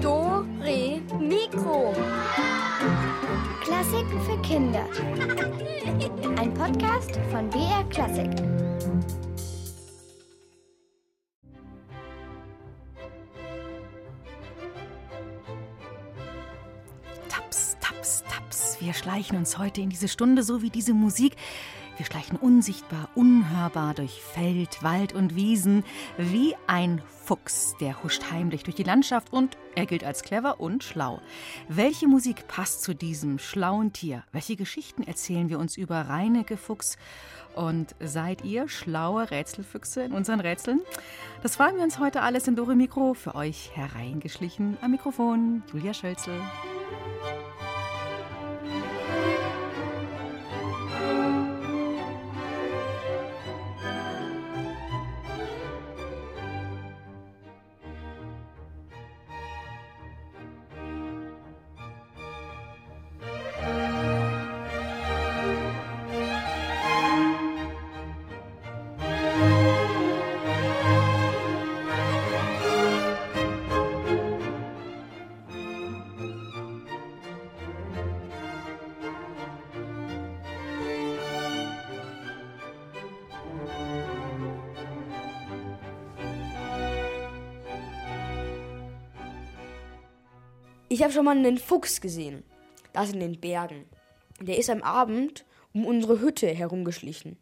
Do, Re, Mikro. Klassiken für Kinder. Ein Podcast von BR Klassik. Taps, taps, taps. Wir schleichen uns heute in diese Stunde so wie diese Musik. Wir schleichen unsichtbar, unhörbar durch Feld, Wald und Wiesen, wie ein Fuchs, der huscht heimlich durch die Landschaft und er gilt als clever und schlau. Welche Musik passt zu diesem schlauen Tier? Welche Geschichten erzählen wir uns über Reinecke Fuchs? Und seid ihr schlaue Rätselfüchse in unseren Rätseln? Das fragen wir uns heute alles in Dore Mikro für euch hereingeschlichen. Am Mikrofon Julia Schölzel. Ich habe schon mal einen Fuchs gesehen. Das in den Bergen. Der ist am Abend um unsere Hütte herumgeschlichen.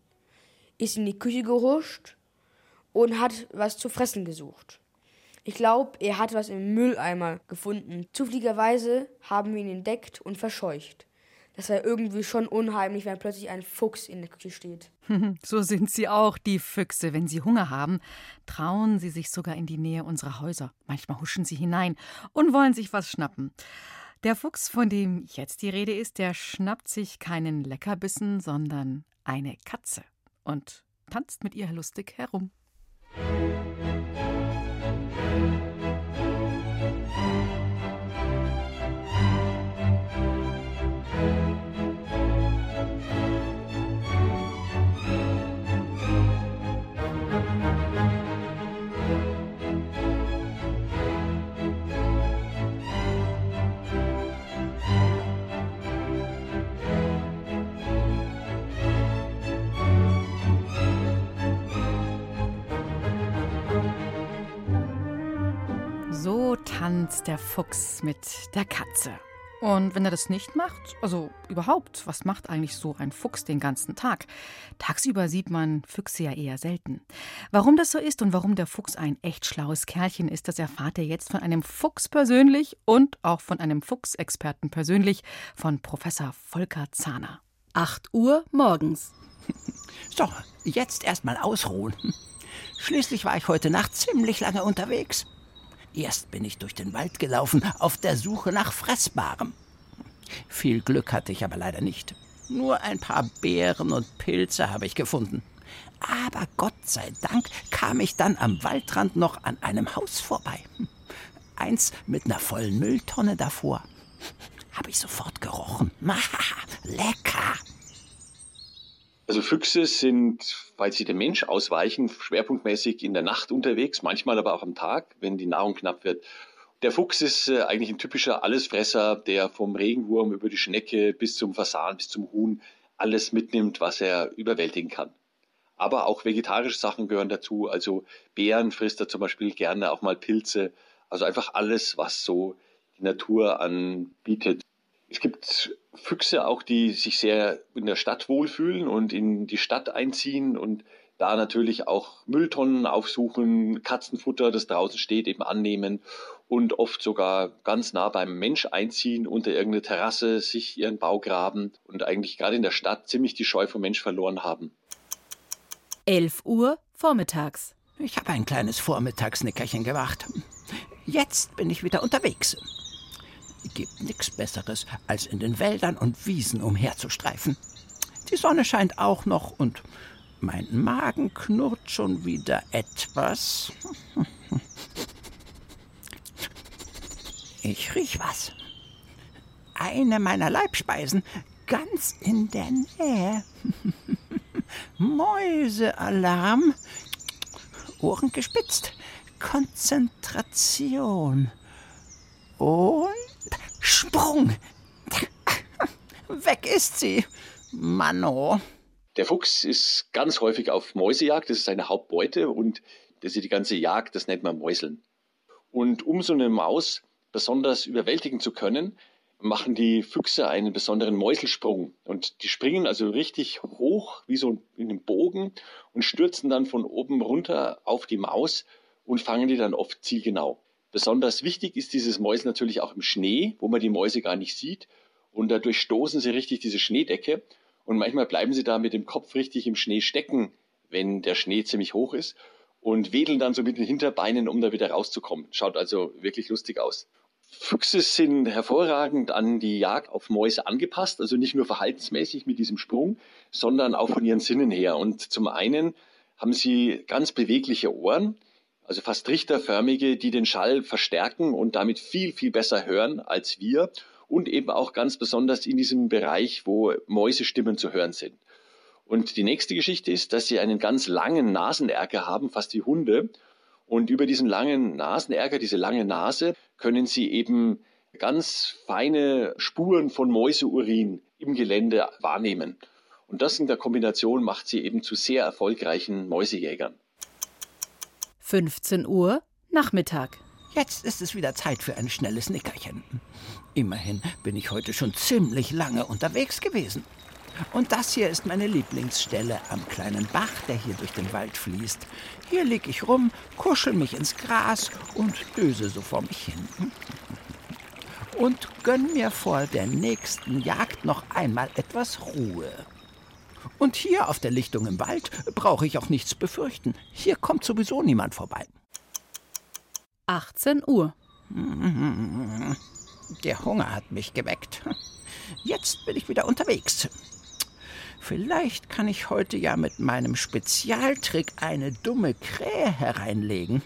Ist in die Küche gehuscht und hat was zu fressen gesucht. Ich glaube, er hat was im Mülleimer gefunden. Zufälligerweise haben wir ihn entdeckt und verscheucht. Das war irgendwie schon unheimlich, wenn plötzlich ein Fuchs in der Küche steht. So sind sie auch, die Füchse. Wenn sie Hunger haben, trauen sie sich sogar in die Nähe unserer Häuser. Manchmal huschen sie hinein und wollen sich was schnappen. Der Fuchs, von dem jetzt die Rede ist, der schnappt sich keinen Leckerbissen, sondern eine Katze und tanzt mit ihr lustig herum. So tanzt der Fuchs mit der Katze. Und wenn er das nicht macht, also überhaupt, was macht eigentlich so ein Fuchs den ganzen Tag? Tagsüber sieht man Füchse ja eher selten. Warum das so ist und warum der Fuchs ein echt schlaues Kerlchen ist, das erfahrt ihr jetzt von einem Fuchs persönlich und auch von einem Fuchsexperten persönlich, von Professor Volker Zahner. 8 Uhr morgens. So, jetzt erstmal ausruhen. Schließlich war ich heute Nacht ziemlich lange unterwegs. Erst bin ich durch den Wald gelaufen, auf der Suche nach Fressbarem. Viel Glück hatte ich aber leider nicht. Nur ein paar Beeren und Pilze habe ich gefunden. Aber Gott sei Dank kam ich dann am Waldrand noch an einem Haus vorbei. Eins mit einer vollen Mülltonne davor. Habe ich sofort gerochen. Lecker! Also Füchse sind, weil sie dem Mensch ausweichen, schwerpunktmäßig in der Nacht unterwegs, manchmal aber auch am Tag, wenn die Nahrung knapp wird. Der Fuchs ist äh, eigentlich ein typischer Allesfresser, der vom Regenwurm über die Schnecke bis zum Fasan, bis zum Huhn alles mitnimmt, was er überwältigen kann. Aber auch vegetarische Sachen gehören dazu. Also Beeren frisst er zum Beispiel gerne, auch mal Pilze. Also einfach alles, was so die Natur anbietet. Es gibt Füchse auch, die sich sehr in der Stadt wohlfühlen und in die Stadt einziehen und da natürlich auch Mülltonnen aufsuchen, Katzenfutter, das draußen steht, eben annehmen und oft sogar ganz nah beim Mensch einziehen, unter irgendeine Terrasse sich ihren Bau graben und eigentlich gerade in der Stadt ziemlich die Scheu vom Mensch verloren haben. 11 Uhr vormittags. Ich habe ein kleines Vormittagsnickerchen gemacht. Jetzt bin ich wieder unterwegs. Gibt nichts Besseres, als in den Wäldern und Wiesen umherzustreifen. Die Sonne scheint auch noch und mein Magen knurrt schon wieder etwas. Ich riech was. Eine meiner Leibspeisen ganz in der Nähe. Mäusealarm. Ohren gespitzt. Konzentration. Und Sprung. Weg ist sie. Mano. Der Fuchs ist ganz häufig auf Mäusejagd, das ist seine Hauptbeute und das ist die ganze Jagd, das nennt man Mäuseln. Und um so eine Maus besonders überwältigen zu können, machen die Füchse einen besonderen Mäuselsprung. Und die springen also richtig hoch, wie so in einem Bogen, und stürzen dann von oben runter auf die Maus und fangen die dann oft zielgenau. Besonders wichtig ist dieses Mäusel natürlich auch im Schnee, wo man die Mäuse gar nicht sieht. Und dadurch stoßen sie richtig diese Schneedecke. Und manchmal bleiben sie da mit dem Kopf richtig im Schnee stecken, wenn der Schnee ziemlich hoch ist. Und wedeln dann so mit den Hinterbeinen, um da wieder rauszukommen. Schaut also wirklich lustig aus. Füchse sind hervorragend an die Jagd auf Mäuse angepasst, also nicht nur verhaltensmäßig mit diesem Sprung, sondern auch von ihren Sinnen her. Und zum einen haben sie ganz bewegliche Ohren, also fast trichterförmige, die den Schall verstärken und damit viel, viel besser hören als wir und eben auch ganz besonders in diesem Bereich, wo Mäusestimmen zu hören sind. Und die nächste Geschichte ist, dass sie einen ganz langen Nasenerker haben, fast wie Hunde. Und über diesen langen Nasenärger, diese lange Nase, können Sie eben ganz feine Spuren von Mäuseurin im Gelände wahrnehmen. Und das in der Kombination macht sie eben zu sehr erfolgreichen Mäusejägern. 15 Uhr Nachmittag. Jetzt ist es wieder Zeit für ein schnelles Nickerchen. Immerhin bin ich heute schon ziemlich lange unterwegs gewesen. Und das hier ist meine Lieblingsstelle am kleinen Bach, der hier durch den Wald fließt. Hier lieg ich rum, kuschel mich ins Gras und döse so vor mich hin. Und gönn mir vor der nächsten Jagd noch einmal etwas Ruhe. Und hier auf der Lichtung im Wald brauche ich auch nichts befürchten. Hier kommt sowieso niemand vorbei. 18 Uhr. Der Hunger hat mich geweckt. Jetzt bin ich wieder unterwegs. Vielleicht kann ich heute ja mit meinem Spezialtrick eine dumme Krähe hereinlegen.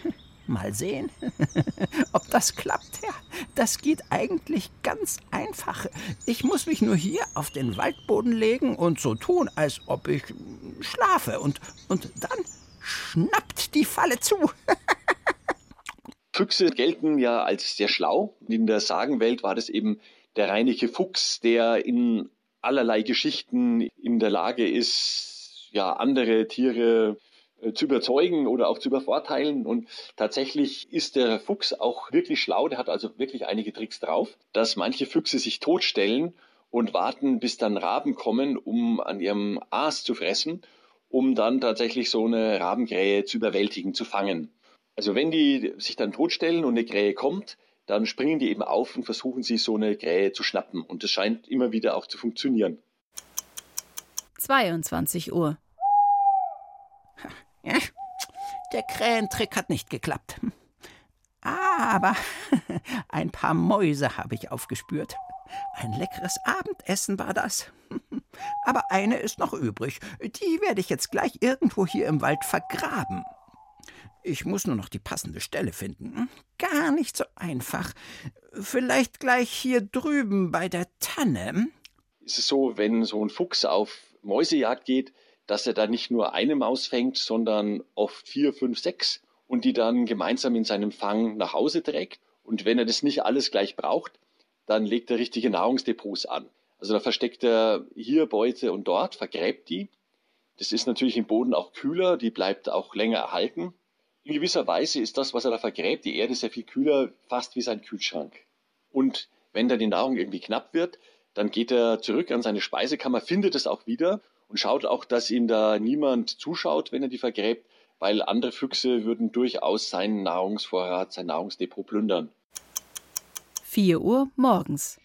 Mal sehen, ob das klappt. Ja, das geht eigentlich ganz einfach. Ich muss mich nur hier auf den Waldboden legen und so tun, als ob ich schlafe. Und, und dann schnappt die Falle zu. Füchse gelten ja als sehr schlau. In der Sagenwelt war das eben der reinliche Fuchs, der in allerlei Geschichten in der Lage ist, ja, andere Tiere zu überzeugen oder auch zu übervorteilen. Und tatsächlich ist der Fuchs auch wirklich schlau. Der hat also wirklich einige Tricks drauf, dass manche Füchse sich totstellen und warten, bis dann Raben kommen, um an ihrem Aas zu fressen, um dann tatsächlich so eine Rabenkrähe zu überwältigen, zu fangen. Also wenn die sich dann totstellen und eine Krähe kommt, dann springen die eben auf und versuchen sich so eine Krähe zu schnappen. Und das scheint immer wieder auch zu funktionieren. 22 Uhr. Der Krähentrick hat nicht geklappt. Aber ein paar Mäuse habe ich aufgespürt. Ein leckeres Abendessen war das. Aber eine ist noch übrig. Die werde ich jetzt gleich irgendwo hier im Wald vergraben. Ich muss nur noch die passende Stelle finden. Gar nicht so einfach. Vielleicht gleich hier drüben bei der Tanne. Ist es so, wenn so ein Fuchs auf Mäusejagd geht, dass er da nicht nur eine Maus fängt, sondern oft vier, fünf, sechs und die dann gemeinsam in seinem Fang nach Hause trägt. Und wenn er das nicht alles gleich braucht, dann legt er richtige Nahrungsdepots an. Also da versteckt er hier Beute und dort, vergräbt die. Das ist natürlich im Boden auch kühler, die bleibt auch länger erhalten. In gewisser Weise ist das, was er da vergräbt, die Erde sehr viel kühler, fast wie sein Kühlschrank. Und wenn dann die Nahrung irgendwie knapp wird, dann geht er zurück an seine Speisekammer, findet es auch wieder und schaut auch, dass ihm da niemand zuschaut, wenn er die vergräbt, weil andere Füchse würden durchaus seinen Nahrungsvorrat, sein Nahrungsdepot plündern. 4 Uhr morgens.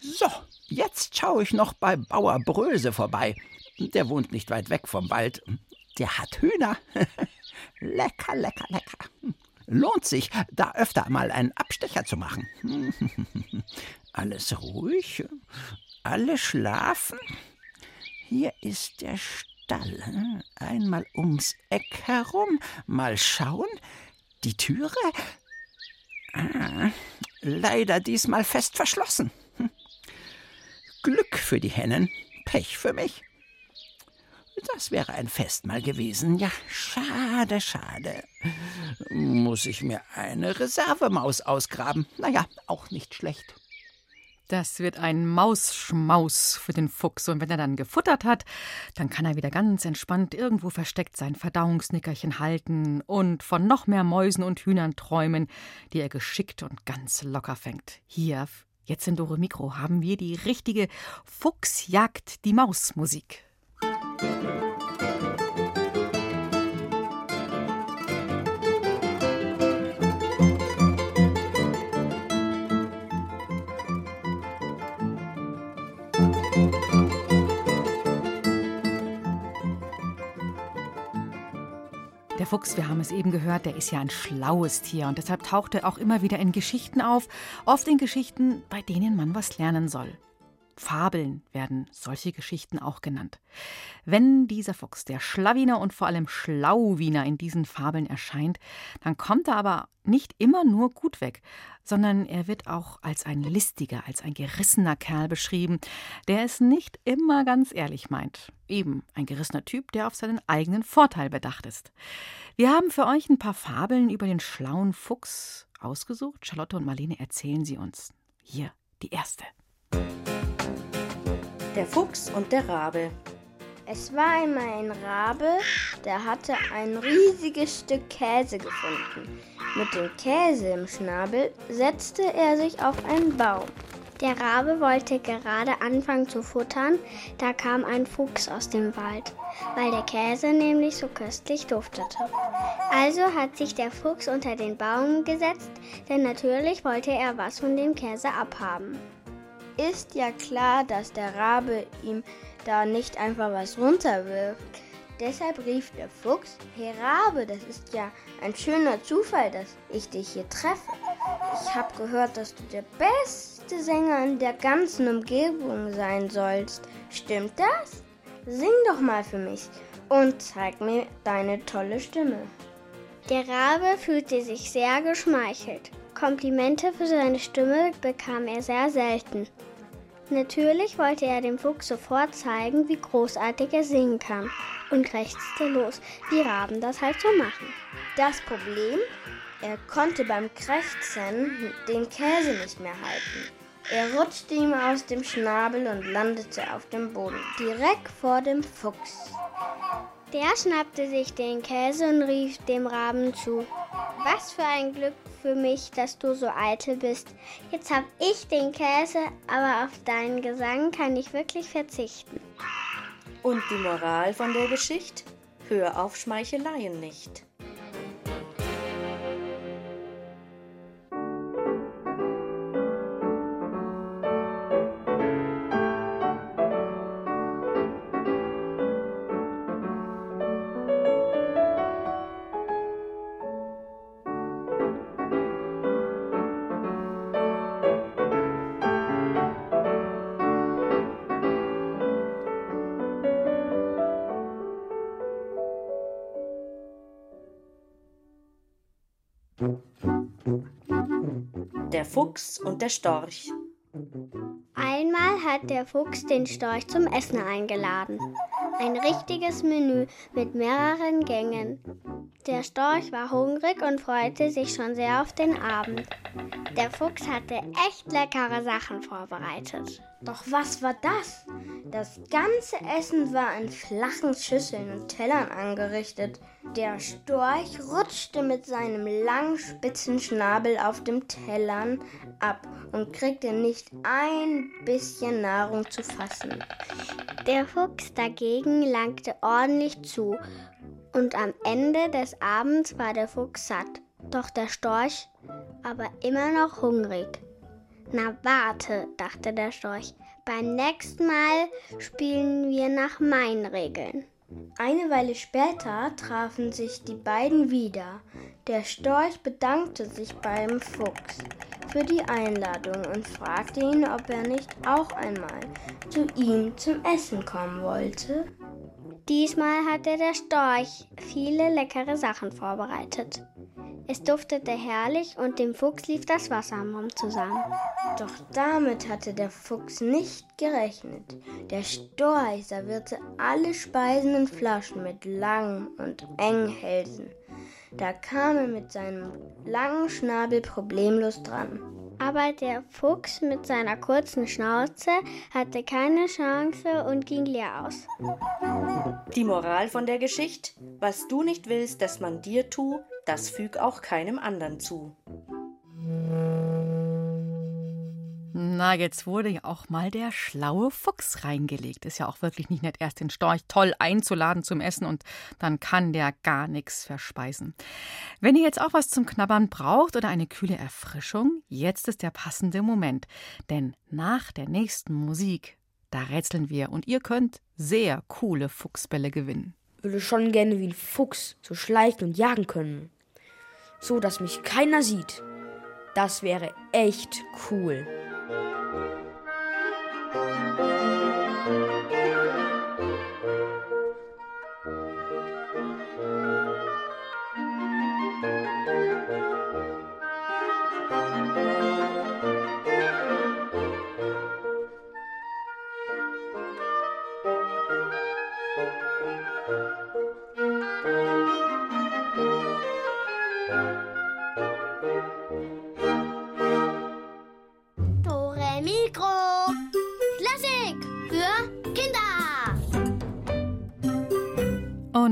So, jetzt schaue ich noch bei Bauer Bröse vorbei. Der wohnt nicht weit weg vom Wald. Der hat Hühner. Lecker, lecker, lecker. Lohnt sich, da öfter mal einen Abstecher zu machen. Alles ruhig, alle schlafen. Hier ist der Stall. Einmal ums Eck herum, mal schauen. Die Türe? Ah, leider diesmal fest verschlossen. Glück für die Hennen, Pech für mich. Das wäre ein Festmahl gewesen. Ja, schade, schade. Muss ich mir eine Reservemaus ausgraben? Naja, auch nicht schlecht. Das wird ein Mausschmaus für den Fuchs. Und wenn er dann gefuttert hat, dann kann er wieder ganz entspannt irgendwo versteckt sein Verdauungsnickerchen halten und von noch mehr Mäusen und Hühnern träumen, die er geschickt und ganz locker fängt. Hier, jetzt in Dore Mikro, haben wir die richtige Fuchsjagd die Mausmusik. Musik Fuchs, wir haben es eben gehört, der ist ja ein schlaues Tier und deshalb taucht er auch immer wieder in Geschichten auf, oft in Geschichten, bei denen man was lernen soll. Fabeln werden solche Geschichten auch genannt. Wenn dieser Fuchs, der Schlawiner und vor allem Schlauwiner in diesen Fabeln erscheint, dann kommt er aber nicht immer nur gut weg, sondern er wird auch als ein listiger, als ein gerissener Kerl beschrieben, der es nicht immer ganz ehrlich meint. Eben ein gerissener Typ, der auf seinen eigenen Vorteil bedacht ist. Wir haben für euch ein paar Fabeln über den schlauen Fuchs ausgesucht. Charlotte und Marlene erzählen sie uns. Hier die erste. Der Fuchs und der Rabe. Es war einmal ein Rabe, der hatte ein riesiges Stück Käse gefunden. Mit dem Käse im Schnabel setzte er sich auf einen Baum. Der Rabe wollte gerade anfangen zu futtern, da kam ein Fuchs aus dem Wald, weil der Käse nämlich so köstlich duftete. Also hat sich der Fuchs unter den Baum gesetzt, denn natürlich wollte er was von dem Käse abhaben ist ja klar, dass der Rabe ihm da nicht einfach was runterwirft. Deshalb rief der Fuchs, Hey Rabe, das ist ja ein schöner Zufall, dass ich dich hier treffe. Ich habe gehört, dass du der beste Sänger in der ganzen Umgebung sein sollst. Stimmt das? Sing doch mal für mich und zeig mir deine tolle Stimme. Der Rabe fühlte sich sehr geschmeichelt. Komplimente für seine Stimme bekam er sehr selten. Natürlich wollte er dem Fuchs sofort zeigen, wie großartig er singen kann und krächzte los, wie Raben das halt so machen. Das Problem? Er konnte beim Krächzen den Käse nicht mehr halten. Er rutschte ihm aus dem Schnabel und landete auf dem Boden, direkt vor dem Fuchs. Der schnappte sich den Käse und rief dem Raben zu. Was für ein Glück für mich, dass du so eitel bist. Jetzt hab ich den Käse, aber auf deinen Gesang kann ich wirklich verzichten. Und die Moral von der Geschichte? Hör auf Schmeicheleien nicht. Fuchs und der Storch. Einmal hat der Fuchs den Storch zum Essen eingeladen. Ein richtiges Menü mit mehreren Gängen. Der Storch war hungrig und freute sich schon sehr auf den Abend. Der Fuchs hatte echt leckere Sachen vorbereitet. Doch was war das? Das ganze Essen war in flachen Schüsseln und Tellern angerichtet. Der Storch rutschte mit seinem langen spitzen Schnabel auf dem Tellern ab und kriegte nicht ein bisschen Nahrung zu fassen. Der Fuchs dagegen langte ordentlich zu und am Ende des Abends war der Fuchs satt, doch der Storch aber immer noch hungrig. Na warte, dachte der Storch, beim nächsten Mal spielen wir nach meinen Regeln. Eine Weile später trafen sich die beiden wieder. Der Storch bedankte sich beim Fuchs für die Einladung und fragte ihn, ob er nicht auch einmal zu ihm zum Essen kommen wollte. Diesmal hatte der Storch viele leckere Sachen vorbereitet. Es duftete herrlich und dem Fuchs lief das Wasser am Mund zusammen. Doch damit hatte der Fuchs nicht gerechnet. Der Storch servierte alle Speisen in Flaschen mit langen und engen Hälsen. Da kam er mit seinem langen Schnabel problemlos dran. Aber der Fuchs mit seiner kurzen Schnauze hatte keine Chance und ging leer aus. Die Moral von der Geschichte: Was du nicht willst, dass man dir tu, das füg auch keinem anderen zu. Na, jetzt wurde ja auch mal der schlaue Fuchs reingelegt. Ist ja auch wirklich nicht nett, erst den Storch toll einzuladen zum Essen und dann kann der gar nichts verspeisen. Wenn ihr jetzt auch was zum Knabbern braucht oder eine kühle Erfrischung, jetzt ist der passende Moment. Denn nach der nächsten Musik, da rätseln wir und ihr könnt sehr coole Fuchsbälle gewinnen. Würde schon gerne wie ein Fuchs so schleichen und jagen können. So, dass mich keiner sieht. Das wäre echt cool.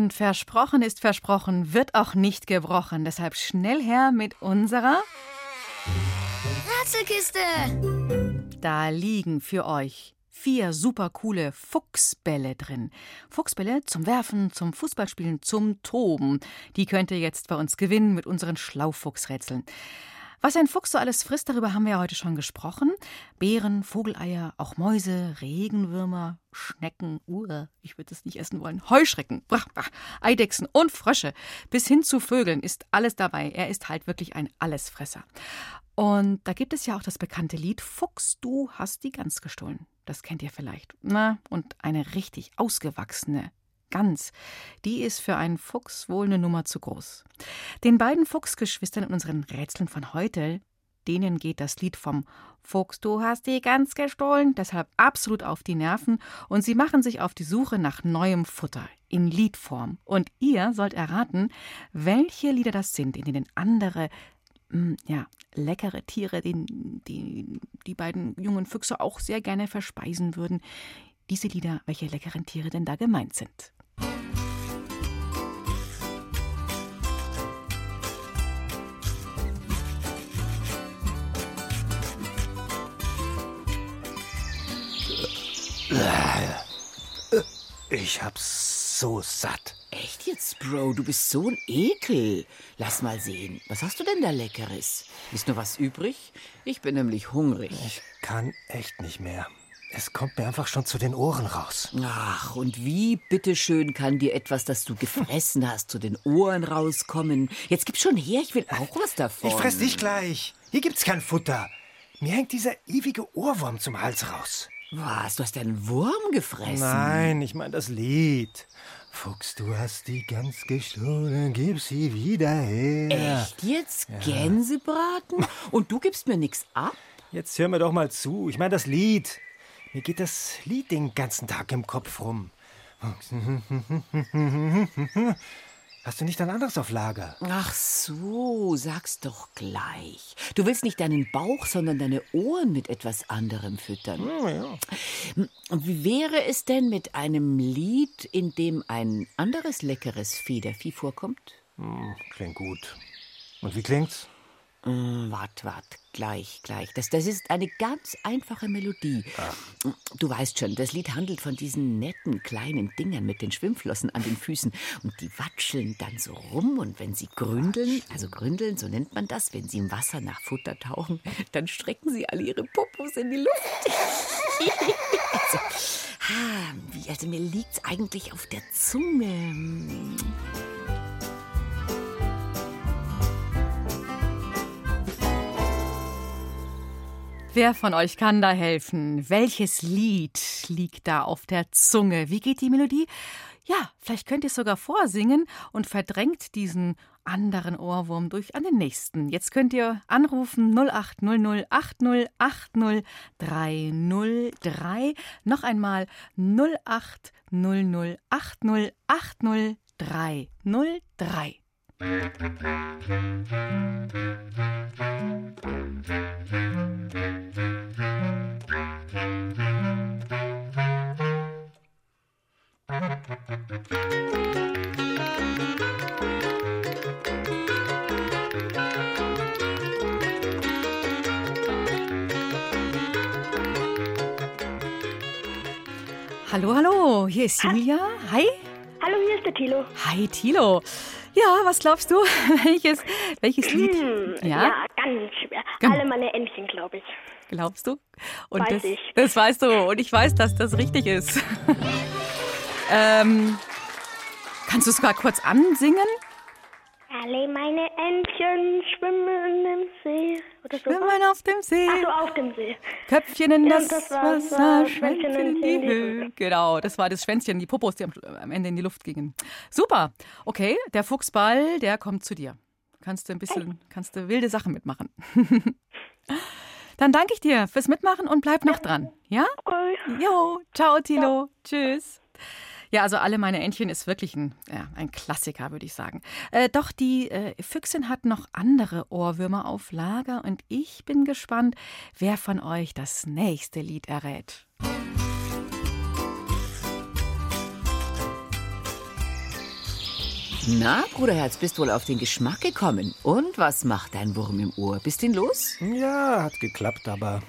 Und versprochen ist versprochen, wird auch nicht gebrochen. Deshalb schnell her mit unserer. Rätselkiste. Da liegen für euch vier super coole Fuchsbälle drin. Fuchsbälle zum Werfen, zum Fußballspielen, zum Toben. Die könnt ihr jetzt bei uns gewinnen mit unseren Schlaufuchsrätseln. Was ein Fuchs so alles frisst, darüber haben wir ja heute schon gesprochen. Beeren, Vogeleier, auch Mäuse, Regenwürmer, Schnecken, uh, ich würde es nicht essen wollen, Heuschrecken, brach, brach, Eidechsen und Frösche. Bis hin zu Vögeln ist alles dabei. Er ist halt wirklich ein Allesfresser. Und da gibt es ja auch das bekannte Lied Fuchs, du hast die Gans gestohlen. Das kennt ihr vielleicht. Na, und eine richtig ausgewachsene Gans, die ist für einen Fuchs wohl eine Nummer zu groß. Den beiden Fuchsgeschwistern in unseren Rätseln von heute, denen geht das Lied vom Fuchs, du hast die Gans gestohlen, deshalb absolut auf die Nerven und sie machen sich auf die Suche nach neuem Futter in Liedform. Und ihr sollt erraten, welche Lieder das sind, in denen andere mm, ja, leckere Tiere, die, die die beiden jungen Füchse auch sehr gerne verspeisen würden. Diese Lieder, welche leckeren Tiere denn da gemeint sind. Ich hab's so satt. Echt jetzt, Bro? Du bist so ein Ekel. Lass mal sehen. Was hast du denn da Leckeres? Ist nur was übrig? Ich bin nämlich hungrig. Ich kann echt nicht mehr. Es kommt mir einfach schon zu den Ohren raus. Ach, und wie bitteschön kann dir etwas, das du gefressen hast, zu den Ohren rauskommen? Jetzt gib schon her, ich will auch was davon. Ich fress dich gleich. Hier gibt's kein Futter. Mir hängt dieser ewige Ohrwurm zum Hals raus. Was? Du hast einen Wurm gefressen? Nein, ich meine das Lied. Fuchs, du hast die Gans gestohlen, gib sie wieder her. Echt jetzt? Gänsebraten? Und du gibst mir nichts ab? Jetzt hör mir doch mal zu. Ich meine das Lied. Mir geht das Lied den ganzen Tag im Kopf rum. Hast du nicht ein anderes auf Lager? Ach so, sag's doch gleich. Du willst nicht deinen Bauch, sondern deine Ohren mit etwas anderem füttern. Hm, ja. Und wie wäre es denn mit einem Lied, in dem ein anderes leckeres Federvieh vorkommt? Hm, klingt gut. Und wie klingt's? Hm, wart, wart, gleich, gleich. Das, das ist eine ganz einfache Melodie. Du weißt schon, das Lied handelt von diesen netten kleinen Dingern mit den Schwimmflossen an den Füßen. Und die watscheln dann so rum und wenn sie gründeln, also gründeln, so nennt man das, wenn sie im Wasser nach Futter tauchen, dann strecken sie alle ihre Popos in die Luft. also, ah, wie, also mir liegt's eigentlich auf der Zunge. Wer von euch kann da helfen? Welches Lied liegt da auf der Zunge? Wie geht die Melodie? Ja, vielleicht könnt ihr es sogar vorsingen und verdrängt diesen anderen Ohrwurm durch an den nächsten. Jetzt könnt ihr anrufen 0800 80 80 303. Noch einmal 0800 80 80 303. Hallo, hallo, hier ist Julia. Hi. Hallo, hier ist der Tilo. Hi, Tilo. Ja, was glaubst du? welches, welches Lied? Hm, ja? ganz schwer. Ganz- Alle meine Entchen, glaube ich. Glaubst du? Und Weiß das, ich. das weißt du. Und ich weiß, dass das richtig ist. ähm, kannst du es mal kurz ansingen? Alle meine Entchen schwimmen im See. Oder. Schwimmen auf dem See. Ach so, auf dem See. Köpfchen in Ja, das, das Wasser, Wasser, Schwänzchen in die in die Höhe. Genau, das war das Schwänzchen, die Popos, die am, am Ende in die Luft gingen. Super. Okay, der Fuchsball, der kommt zu dir. Kannst du ein bisschen, kannst du wilde Sachen mitmachen. Dann danke ich dir fürs Mitmachen und bleib noch dran. Ja? Okay. Jo, ciao, Tilo. Tschüss. Ja, also alle meine Entchen ist wirklich ein, ja, ein Klassiker, würde ich sagen. Äh, doch die äh, Füchsin hat noch andere Ohrwürmer auf Lager und ich bin gespannt, wer von euch das nächste Lied errät. Na, Bruderherz, bist wohl auf den Geschmack gekommen. Und was macht dein Wurm im Ohr? Bist ihn los? Ja, hat geklappt, aber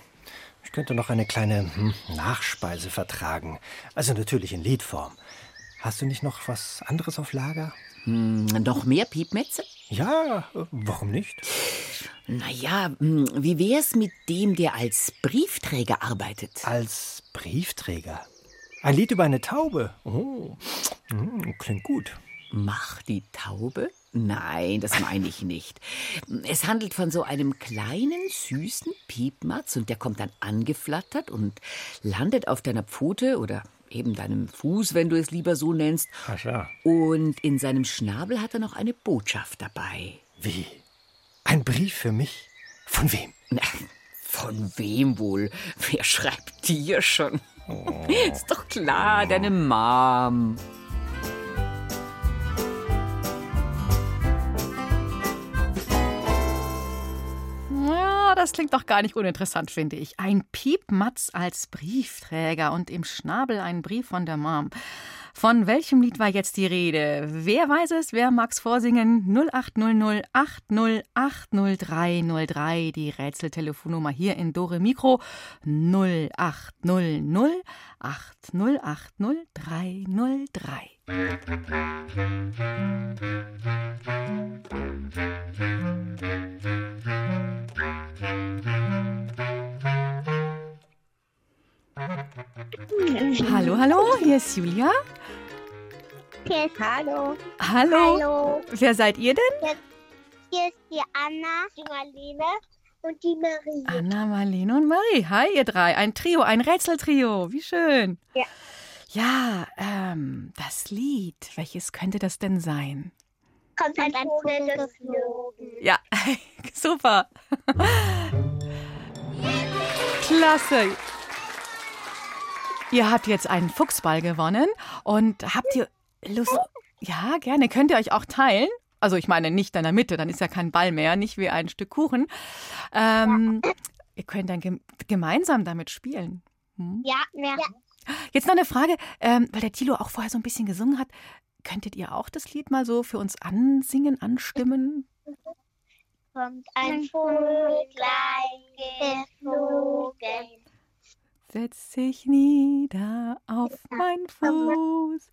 ich könnte noch eine kleine hm, Nachspeise vertragen. Also natürlich in Liedform. Hast du nicht noch was anderes auf Lager? Hm, noch mehr Piepmetze? Ja, warum nicht? Naja, hm, wie wär's mit dem, der als Briefträger arbeitet? Als Briefträger? Ein Lied über eine Taube? Oh, hm, klingt gut. Mach die Taube? Nein, das meine ich nicht. Es handelt von so einem kleinen, süßen Piepmatz und der kommt dann angeflattert und landet auf deiner Pfote oder eben deinem Fuß, wenn du es lieber so nennst. Ach ja. Und in seinem Schnabel hat er noch eine Botschaft dabei. Wie? Ein Brief für mich? Von wem? Na, von wem wohl? Wer schreibt dir schon? Ist doch klar, deine Mom. Das klingt doch gar nicht uninteressant, finde ich. Ein Piepmatz als Briefträger und im Schnabel ein Brief von der Mom. Von welchem Lied war jetzt die Rede? Wer weiß es? Wer mag's vorsingen? 0800 8080303, die Rätseltelefonnummer hier in Dore Mikro. 0800 8080303. Hallo, hallo, hier ist Julia. Hallo. Hallo. Hallo. Wer seid ihr denn? Hier ist die Anna, die Marlene und die Marie. Anna, Marlene und Marie. Hi, ihr drei. Ein Trio, ein Rätseltrio. Wie schön. Ja. Ja, ähm, das Lied. Welches könnte das denn sein? Kommt ein Vogel geflogen. Ja, super. Klasse. Ihr habt jetzt einen Fuchsball gewonnen und habt ihr Lust? Ja, gerne. Könnt ihr euch auch teilen? Also ich meine nicht in der Mitte, dann ist ja kein Ball mehr, nicht wie ein Stück Kuchen. Ähm, Ihr könnt dann gem gemeinsam damit spielen. Hm? Ja, ja. Jetzt noch eine Frage, ähm, weil der Tilo auch vorher so ein bisschen gesungen hat. Könntet ihr auch das Lied mal so für uns ansingen, anstimmen? Kommt ein Vogel geflogen. Setz dich nieder auf meinen Fuß.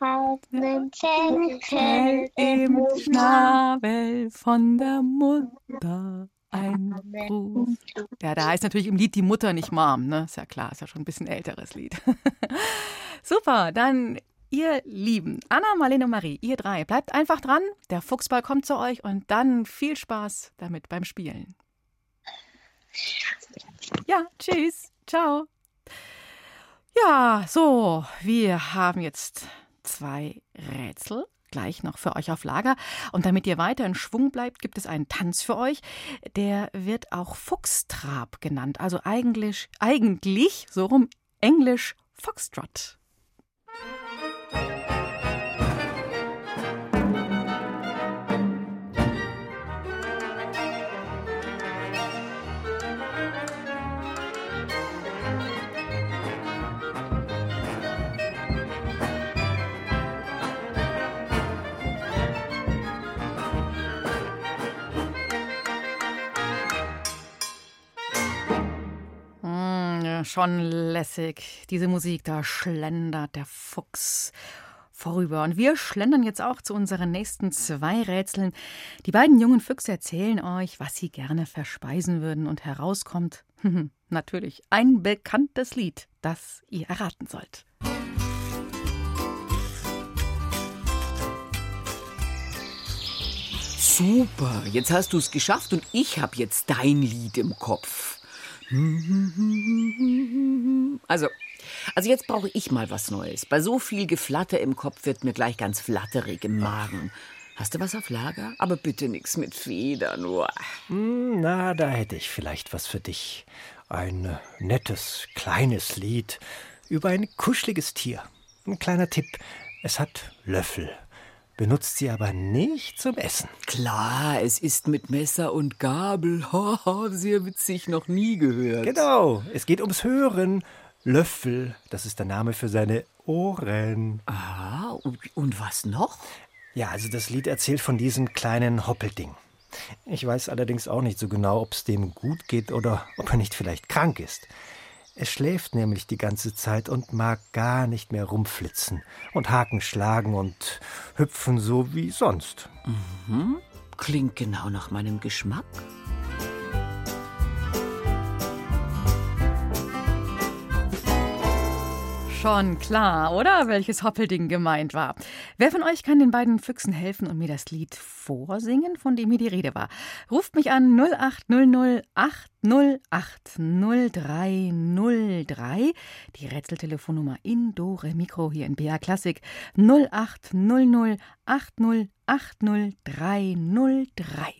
Hat nen Fell Zettel im Schnabel von der Mutter ein Gruß. Ja, da heißt natürlich im Lied die Mutter nicht Mom, ne? Ist ja klar, ist ja schon ein bisschen älteres Lied. Super, dann ihr Lieben, Anna, Marlene und Marie, ihr drei, bleibt einfach dran. Der Fuchsball kommt zu euch und dann viel Spaß damit beim Spielen. Ja, tschüss. Ciao. Ja, so, wir haben jetzt zwei Rätsel gleich noch für euch auf Lager. Und damit ihr weiter in Schwung bleibt, gibt es einen Tanz für euch. Der wird auch Fuchstrab genannt. Also eigentlich, eigentlich so rum Englisch Foxtrot. Schon lässig. Diese Musik, da schlendert der Fuchs vorüber. Und wir schlendern jetzt auch zu unseren nächsten zwei Rätseln. Die beiden jungen Füchse erzählen euch, was sie gerne verspeisen würden. Und herauskommt, natürlich, ein bekanntes Lied, das ihr erraten sollt. Super, jetzt hast du es geschafft und ich habe jetzt dein Lied im Kopf. Also, also jetzt brauche ich mal was Neues. Bei so viel Geflatter im Kopf wird mir gleich ganz flatterig im Magen. Hast du was auf Lager? Aber bitte nichts mit Federn, nur. Hm, Na, da hätte ich vielleicht was für dich. Ein äh, nettes, kleines Lied über ein kuscheliges Tier. Ein kleiner Tipp. Es hat Löffel. Benutzt sie aber nicht zum Essen. Klar, es ist mit Messer und Gabel. Haha, sehr witzig, noch nie gehört. Genau, es geht ums Hören. Löffel, das ist der Name für seine Ohren. Ah, und, und was noch? Ja, also das Lied erzählt von diesem kleinen Hoppelding. Ich weiß allerdings auch nicht so genau, ob es dem gut geht oder ob er nicht vielleicht krank ist. Es schläft nämlich die ganze Zeit und mag gar nicht mehr rumflitzen und Haken schlagen und hüpfen so wie sonst. Mhm. Klingt genau nach meinem Geschmack. Schon klar, oder? Welches Hoppelding gemeint war. Wer von euch kann den beiden Füchsen helfen und mir das Lied vorsingen, von dem hier die Rede war? Ruft mich an 0800 8080303. Die Rätseltelefonnummer in Dore Mikro hier in BA Klassik 0800 8080303.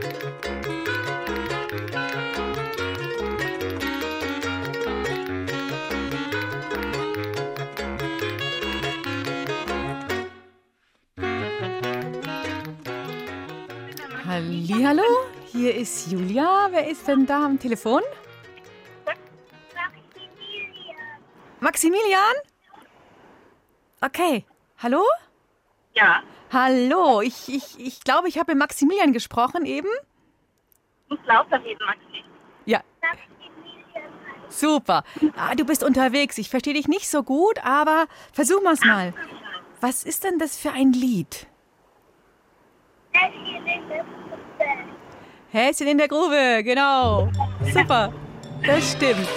Hallo, hier ist Julia. Wer ist denn da am Telefon? Maximilian? Okay. Hallo? Ja. Hallo, ich, ich, ich glaube, ich habe mit Maximilian gesprochen eben. Musst lauter reden, Maxi. Ja. Super. Ah, du bist unterwegs. Ich verstehe dich nicht so gut, aber versuchen wir es mal. Was ist denn das für ein Lied? Häschen in der Grube, genau. Super. Das stimmt.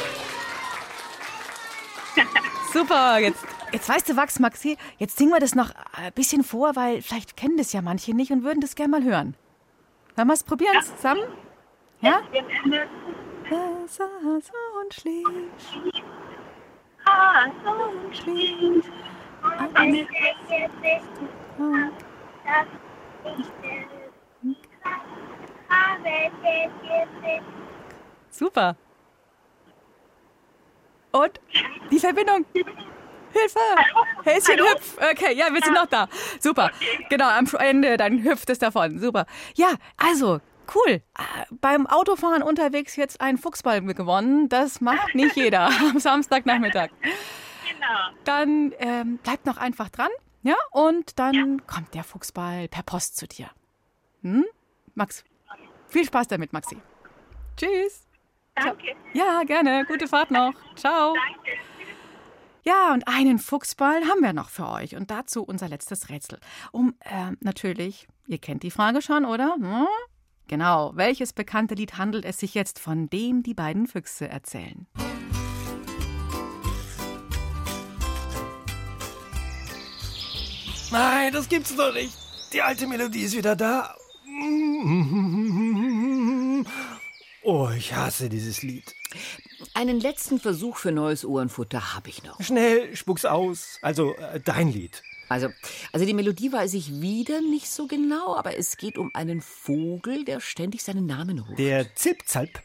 Super. Jetzt, jetzt weißt du was, Maxi. Jetzt singen wir das noch ein bisschen vor, weil vielleicht kennen das ja manche nicht und würden das gerne mal hören. Wollen wir es probieren zusammen? Ja? Hase und schläft. Hase und schläft. Eine- Super. Und die Verbindung. Hilfe! Häschen hüpf! Okay, ja, wir sind noch da. Super. Genau, am Ende, dann hüpft es davon. Super. Ja, also, cool. Äh, Beim Autofahren unterwegs jetzt einen Fuchsball gewonnen. Das macht nicht jeder am Samstagnachmittag. Genau. Dann ähm, bleibt noch einfach dran. Ja, und dann kommt der Fuchsball per Post zu dir. Hm? Max, viel Spaß damit, Maxi. Tschüss. Danke. Ja, gerne. Gute Fahrt noch. Ciao. Ja, und einen Fuchsball haben wir noch für euch. Und dazu unser letztes Rätsel. Um, ähm, natürlich, ihr kennt die Frage schon, oder? Hm? Genau, welches bekannte Lied handelt es sich jetzt, von dem die beiden Füchse erzählen? Nein, das gibt's doch nicht. Die alte Melodie ist wieder da. Oh, ich hasse dieses Lied. Einen letzten Versuch für neues Ohrenfutter habe ich noch. Schnell, spuck's aus. Also, äh, dein Lied. Also, also die Melodie weiß ich wieder nicht so genau, aber es geht um einen Vogel, der ständig seinen Namen ruft. Der Zipzalp.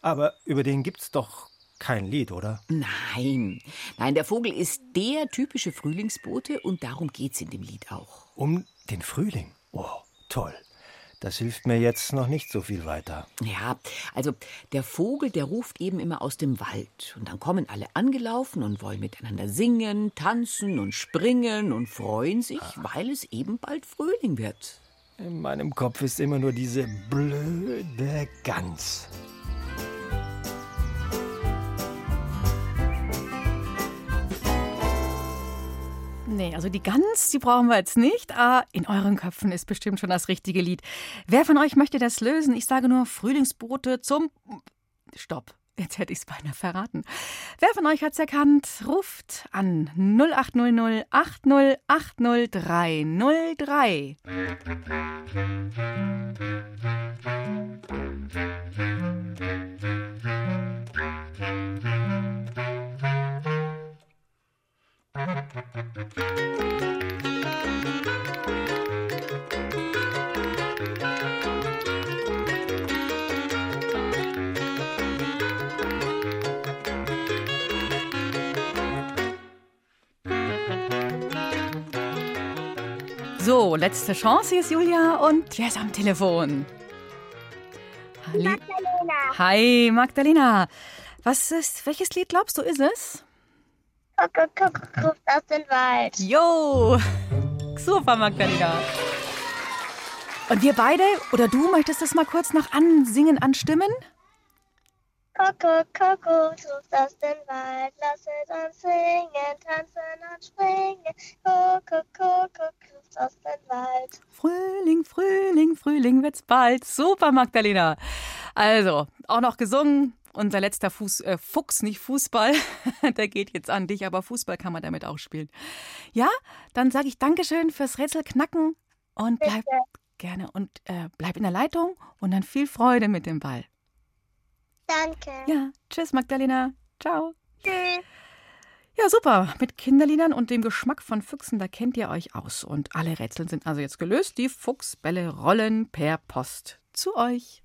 Aber über den gibt's doch kein Lied, oder? Nein, nein, der Vogel ist der typische Frühlingsbote und darum geht's in dem Lied auch. Um den Frühling. Oh, toll. Das hilft mir jetzt noch nicht so viel weiter. Ja, also der Vogel, der ruft eben immer aus dem Wald. Und dann kommen alle angelaufen und wollen miteinander singen, tanzen und springen und freuen sich, weil es eben bald Frühling wird. In meinem Kopf ist immer nur diese blöde Gans. Nee, also die Gans, die brauchen wir jetzt nicht. Ah, in euren Köpfen ist bestimmt schon das richtige Lied. Wer von euch möchte das lösen? Ich sage nur Frühlingsboote zum. Stopp. Jetzt hätte ich es beinahe verraten. Wer von euch hat es erkannt? Ruft an 0800 8080303. So, letzte Chance. Hier ist Julia und wer ist am Telefon? Halli- Magdalena. Hi, Magdalena. Was ist, welches Lied glaubst du, ist es? Ruft aus dem Wald. Jo! Super, Magdalena. Und wir beide, oder du, möchtest das mal kurz noch ansingen, anstimmen? Kuckuck, Kuckuck ruft aus dem Wald. Lasset uns singen, tanzen und springen. Kuckuck, Kuckuck ruft aus dem Wald. Frühling, Frühling, Frühling wird's bald. Super, Magdalena. Also, auch noch gesungen. Unser letzter Fuß, äh, Fuchs, nicht Fußball, der geht jetzt an dich, aber Fußball kann man damit auch spielen. Ja, dann sage ich Dankeschön fürs Rätsel knacken und bleib gerne und äh, bleib in der Leitung und dann viel Freude mit dem Ball. Danke. Ja, tschüss Magdalena. Ciao. Tschüss. Ja, super. Mit Kinderliedern und dem Geschmack von Füchsen, da kennt ihr euch aus. Und alle Rätsel sind also jetzt gelöst. Die Fuchsbälle rollen per Post zu euch.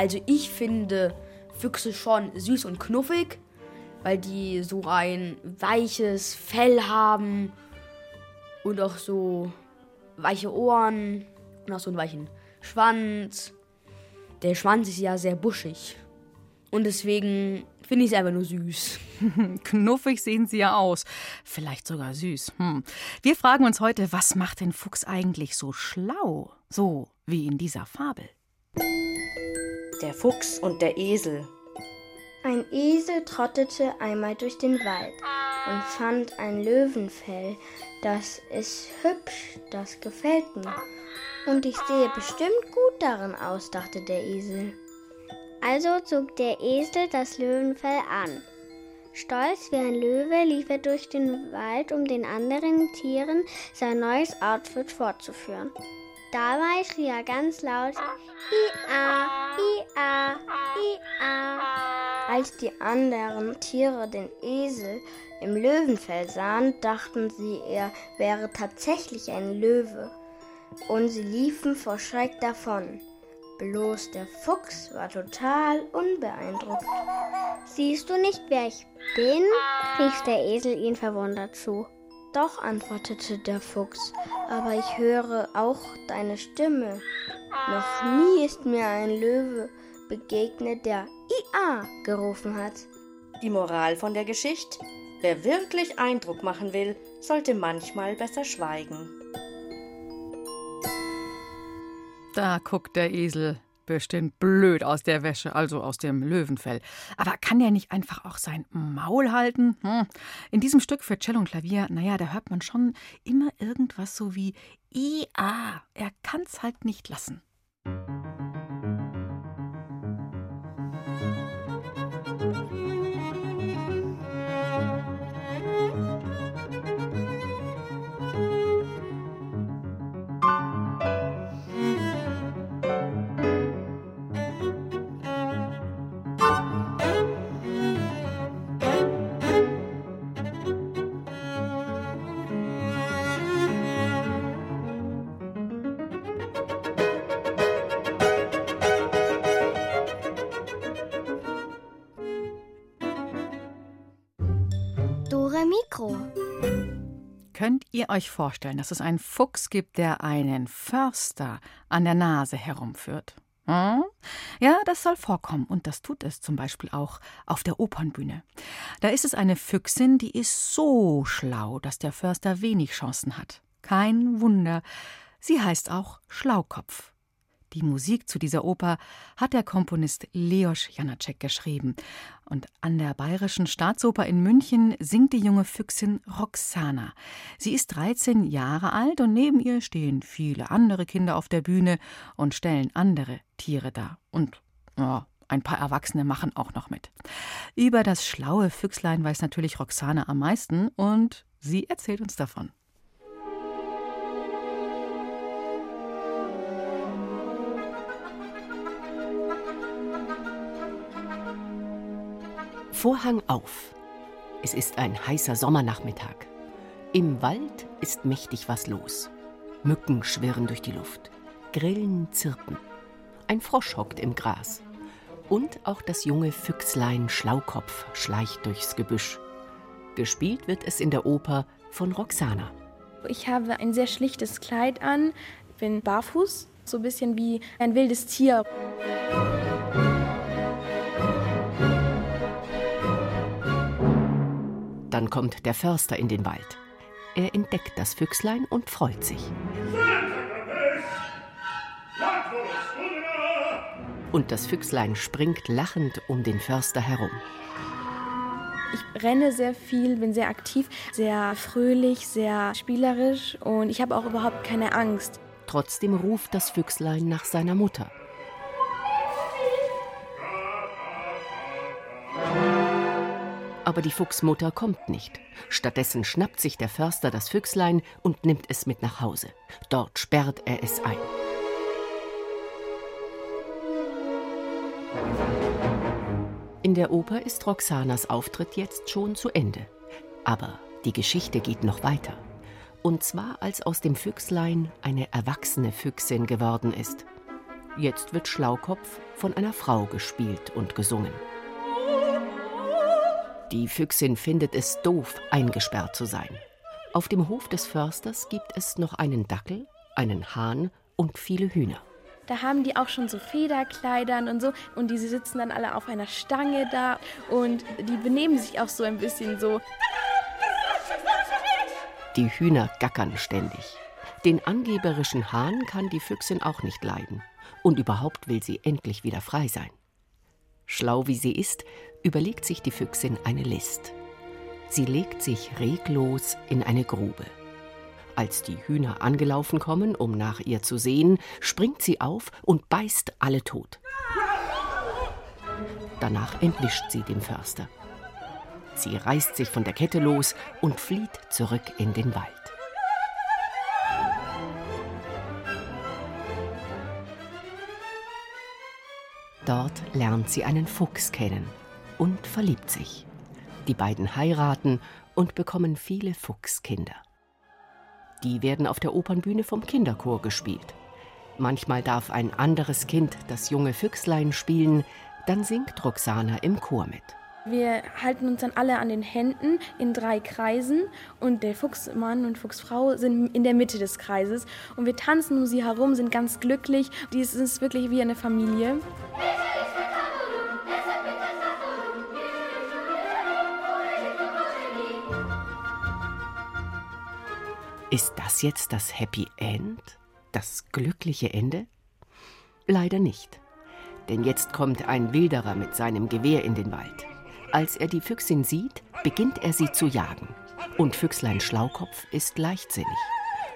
Also ich finde Füchse schon süß und knuffig, weil die so ein weiches Fell haben und auch so weiche Ohren und auch so einen weichen Schwanz. Der Schwanz ist ja sehr buschig. Und deswegen finde ich es einfach nur süß. Knuffig sehen sie ja aus. Vielleicht sogar süß. Hm. Wir fragen uns heute, was macht den Fuchs eigentlich so schlau? So wie in dieser Fabel. Der Fuchs und der Esel. Ein Esel trottete einmal durch den Wald und fand ein Löwenfell. Das ist hübsch, das gefällt mir. Und ich sehe bestimmt gut darin aus, dachte der Esel. Also zog der Esel das Löwenfell an. Stolz wie ein Löwe lief er durch den Wald, um den anderen Tieren sein neues Outfit vorzuführen. Dabei schrie er ganz laut Ia, Ia, Ia. Als die anderen Tiere den Esel im Löwenfell sahen, dachten sie, er wäre tatsächlich ein Löwe. Und sie liefen vor Schreck davon. Bloß der Fuchs war total unbeeindruckt. Siehst du nicht, wer ich bin? rief der Esel ihn verwundert zu. Doch, antwortete der Fuchs, aber ich höre auch deine Stimme. Noch nie ist mir ein Löwe begegnet, der Ia gerufen hat. Die Moral von der Geschichte? Wer wirklich Eindruck machen will, sollte manchmal besser schweigen. Da guckt der Esel bestimmt blöd aus der Wäsche, also aus dem Löwenfell. Aber kann der nicht einfach auch sein Maul halten? Hm. In diesem Stück für Cello und Klavier, naja, da hört man schon immer irgendwas so wie IA. Er kann's halt nicht lassen. Mikro. Könnt ihr euch vorstellen, dass es einen Fuchs gibt, der einen Förster an der Nase herumführt? Hm? Ja, das soll vorkommen und das tut es zum Beispiel auch auf der Opernbühne. Da ist es eine Füchsin, die ist so schlau, dass der Förster wenig Chancen hat. Kein Wunder. Sie heißt auch Schlaukopf. Die Musik zu dieser Oper hat der Komponist Leos Janacek geschrieben. Und an der Bayerischen Staatsoper in München singt die junge Füchsin Roxana. Sie ist 13 Jahre alt und neben ihr stehen viele andere Kinder auf der Bühne und stellen andere Tiere dar. Und ja, ein paar Erwachsene machen auch noch mit. Über das schlaue Füchslein weiß natürlich Roxana am meisten und sie erzählt uns davon. Vorhang auf. Es ist ein heißer Sommernachmittag. Im Wald ist mächtig was los. Mücken schwirren durch die Luft. Grillen zirpen. Ein Frosch hockt im Gras. Und auch das junge Füchslein Schlaukopf schleicht durchs Gebüsch. Gespielt wird es in der Oper von Roxana. Ich habe ein sehr schlichtes Kleid an, bin barfuß, so ein bisschen wie ein wildes Tier. Dann kommt der Förster in den Wald. Er entdeckt das Füchslein und freut sich. Und das Füchslein springt lachend um den Förster herum. Ich renne sehr viel, bin sehr aktiv, sehr fröhlich, sehr spielerisch und ich habe auch überhaupt keine Angst. Trotzdem ruft das Füchslein nach seiner Mutter. Aber die Fuchsmutter kommt nicht. Stattdessen schnappt sich der Förster das Füchslein und nimmt es mit nach Hause. Dort sperrt er es ein. In der Oper ist Roxanas Auftritt jetzt schon zu Ende. Aber die Geschichte geht noch weiter. Und zwar, als aus dem Füchslein eine erwachsene Füchsin geworden ist. Jetzt wird Schlaukopf von einer Frau gespielt und gesungen. Die Füchsin findet es doof, eingesperrt zu sein. Auf dem Hof des Försters gibt es noch einen Dackel, einen Hahn und viele Hühner. da haben die auch schon so Federkleidern und so und die sitzen dann alle auf einer Stange da und die benehmen sich auch so ein bisschen so. Die Hühner gackern ständig. Den angeberischen Hahn kann die Füchsin auch nicht leiden. Und überhaupt will sie endlich wieder frei sein. Schlau wie sie ist, überlegt sich die Füchsin eine List. Sie legt sich reglos in eine Grube. Als die Hühner angelaufen kommen, um nach ihr zu sehen, springt sie auf und beißt alle tot. Danach entwischt sie den Förster. Sie reißt sich von der Kette los und flieht zurück in den Wald. Dort lernt sie einen Fuchs kennen und verliebt sich. Die beiden heiraten und bekommen viele Fuchskinder. Die werden auf der Opernbühne vom Kinderchor gespielt. Manchmal darf ein anderes Kind das junge Füchslein spielen, dann singt Roxana im Chor mit. Wir halten uns dann alle an den Händen in drei Kreisen und der Fuchsmann und Fuchsfrau sind in der Mitte des Kreises und wir tanzen um sie herum, sind ganz glücklich. Dies ist wirklich wie eine Familie. Ist das jetzt das Happy End? Das glückliche Ende? Leider nicht. Denn jetzt kommt ein Wilderer mit seinem Gewehr in den Wald. Als er die Füchsin sieht, beginnt er sie zu jagen. Und Füchslein Schlaukopf ist leichtsinnig.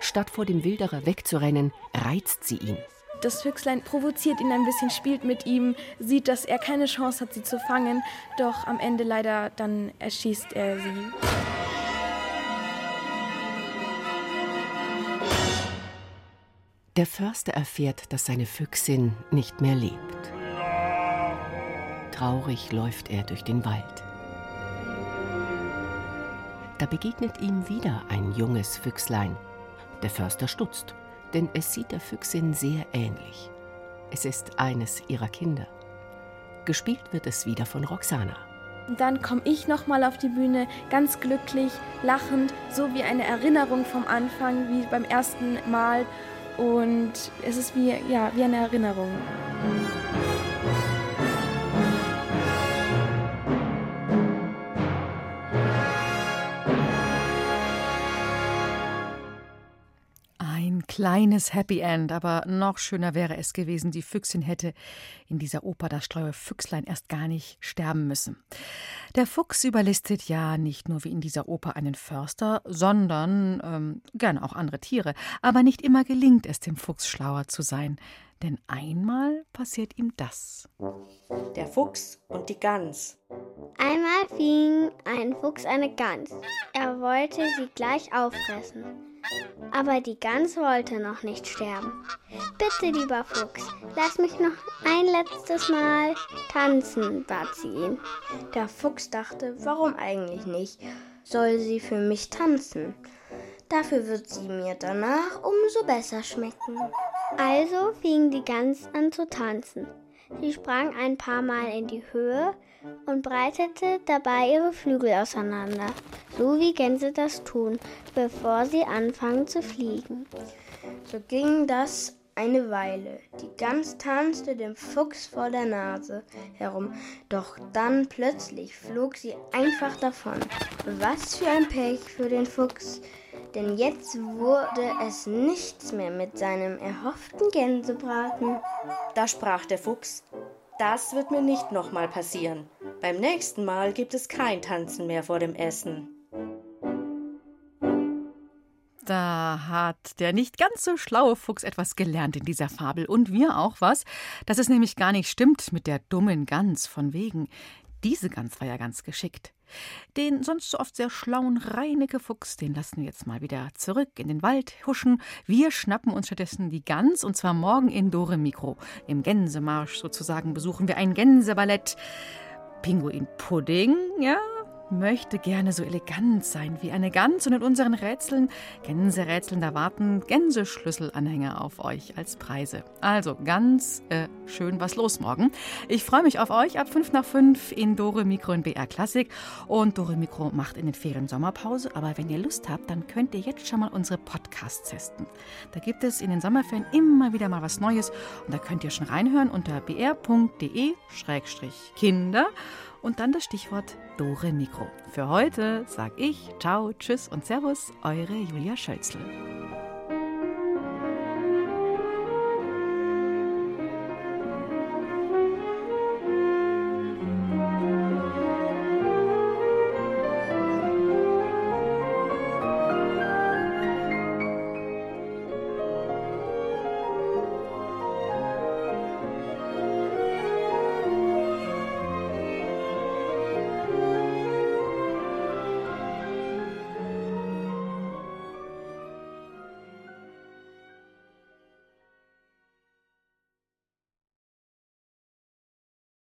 Statt vor dem Wilderer wegzurennen, reizt sie ihn. Das Füchslein provoziert ihn ein bisschen, spielt mit ihm, sieht, dass er keine Chance hat, sie zu fangen. Doch am Ende leider dann erschießt er sie. Der Förster erfährt, dass seine Füchsin nicht mehr lebt. Traurig läuft er durch den Wald. Da begegnet ihm wieder ein junges Füchslein. Der Förster stutzt, denn es sieht der Füchsin sehr ähnlich. Es ist eines ihrer Kinder. Gespielt wird es wieder von Roxana. Dann komme ich nochmal auf die Bühne, ganz glücklich, lachend, so wie eine Erinnerung vom Anfang, wie beim ersten Mal. Und es ist wie, ja, wie eine Erinnerung. Kleines Happy End, aber noch schöner wäre es gewesen, die Füchsin hätte in dieser Oper das schlaue Füchslein erst gar nicht sterben müssen. Der Fuchs überlistet ja nicht nur wie in dieser Oper einen Förster, sondern ähm, gerne auch andere Tiere. Aber nicht immer gelingt es dem Fuchs schlauer zu sein. Denn einmal passiert ihm das. Der Fuchs und die Gans. Einmal fing ein Fuchs eine Gans. Er wollte sie gleich auffressen. Aber die Gans wollte noch nicht sterben. Bitte, lieber Fuchs, lass mich noch ein letztes Mal tanzen, bat sie ihn. Der Fuchs dachte, warum eigentlich nicht? Soll sie für mich tanzen? Dafür wird sie mir danach umso besser schmecken. Also fing die Gans an zu tanzen. Sie sprang ein paar Mal in die Höhe und breitete dabei ihre Flügel auseinander, so wie Gänse das tun, bevor sie anfangen zu fliegen. So ging das eine Weile. Die Gans tanzte dem Fuchs vor der Nase herum, doch dann plötzlich flog sie einfach davon. Was für ein Pech für den Fuchs, denn jetzt wurde es nichts mehr mit seinem erhofften Gänsebraten. Da sprach der Fuchs, das wird mir nicht nochmal passieren. Beim nächsten Mal gibt es kein Tanzen mehr vor dem Essen. Da hat der nicht ganz so schlaue Fuchs etwas gelernt in dieser Fabel und wir auch was, dass es nämlich gar nicht stimmt mit der dummen Gans von wegen. Diese Gans war ja ganz geschickt. Den sonst so oft sehr schlauen Reinecke Fuchs, den lassen wir jetzt mal wieder zurück in den Wald huschen. Wir schnappen uns stattdessen die Gans und zwar morgen in Dore Mikro. Im Gänsemarsch sozusagen besuchen wir ein Gänseballett. Pinguin Pudding, ja, möchte gerne so elegant sein wie eine Gans und in unseren Rätseln, Gänserätseln, da warten Gänseschlüsselanhänger auf euch als Preise. Also ganz äh, schön was los morgen. Ich freue mich auf euch ab 5 nach 5 in Dore Mikro in BR Klassik und Dore Mikro macht in den Ferien Sommerpause, aber wenn ihr Lust habt, dann könnt ihr jetzt schon mal unsere Podcasts testen. Da gibt es in den Sommerferien immer wieder mal was Neues und da könnt ihr schon reinhören unter br.de-kinder und dann das Stichwort Dore Mikro. Für heute sag ich Ciao, Tschüss und Servus, eure Julia Schölzl.